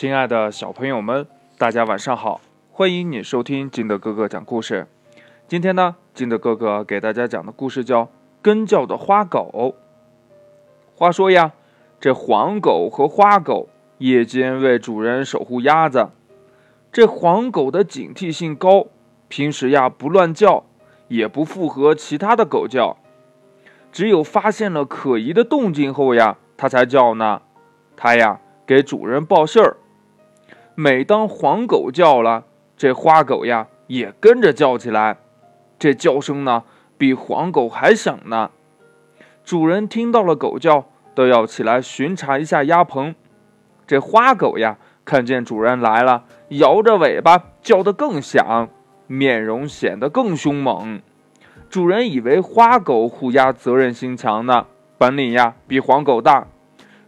亲爱的小朋友们，大家晚上好！欢迎你收听金德哥哥讲故事。今天呢，金德哥哥给大家讲的故事叫《跟叫的花狗》。话说呀，这黄狗和花狗夜间为主人守护鸭子。这黄狗的警惕性高，平时呀不乱叫，也不附和其他的狗叫，只有发现了可疑的动静后呀，它才叫呢。它呀。给主人报信儿。每当黄狗叫了，这花狗呀也跟着叫起来。这叫声呢，比黄狗还响呢。主人听到了狗叫，都要起来巡查一下鸭棚。这花狗呀，看见主人来了，摇着尾巴叫得更响，面容显得更凶猛。主人以为花狗护鸭责任心强呢，本领呀比黄狗大。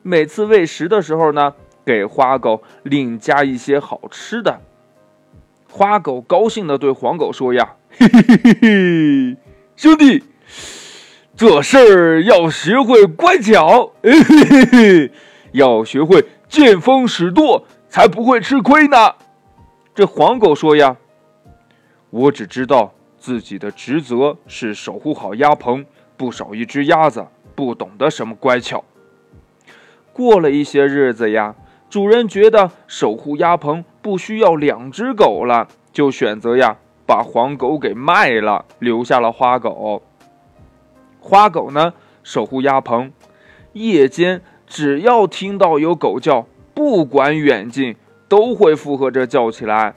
每次喂食的时候呢，给花狗另加一些好吃的。花狗高兴地对黄狗说：“呀，嘿嘿嘿嘿嘿，兄弟，做事儿要学会乖巧，嘿嘿嘿嘿，要学会见风使舵，才不会吃亏呢。”这黄狗说：“呀，我只知道自己的职责是守护好鸭棚，不少一只鸭子，不懂得什么乖巧。”过了一些日子呀，主人觉得守护鸭棚不需要两只狗了，就选择呀把黄狗给卖了，留下了花狗。花狗呢守护鸭棚，夜间只要听到有狗叫，不管远近都会附和着叫起来。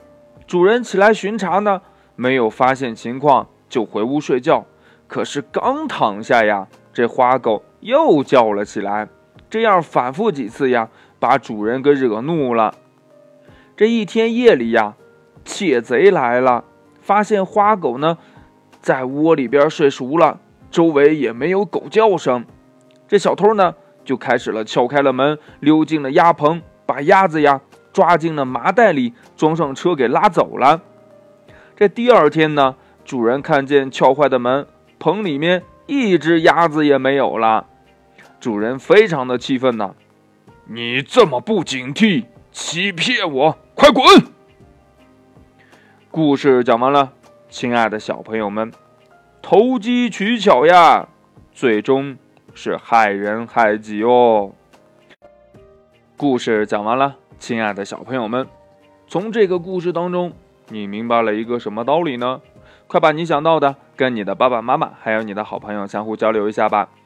主人起来巡查呢，没有发现情况，就回屋睡觉。可是刚躺下呀，这花狗又叫了起来。这样反复几次呀，把主人给惹怒了。这一天夜里呀，窃贼来了，发现花狗呢在窝里边睡熟了，周围也没有狗叫声。这小偷呢就开始了，撬开了门，溜进了鸭棚，把鸭子呀抓进了麻袋里，装上车给拉走了。这第二天呢，主人看见撬坏的门，棚里面一只鸭子也没有了。主人非常的气愤呐！你这么不警惕，欺骗我，快滚！故事讲完了，亲爱的小朋友们，投机取巧呀，最终是害人害己哦。故事讲完了，亲爱的小朋友们，从这个故事当中，你明白了一个什么道理呢？快把你想到的跟你的爸爸妈妈还有你的好朋友相互交流一下吧。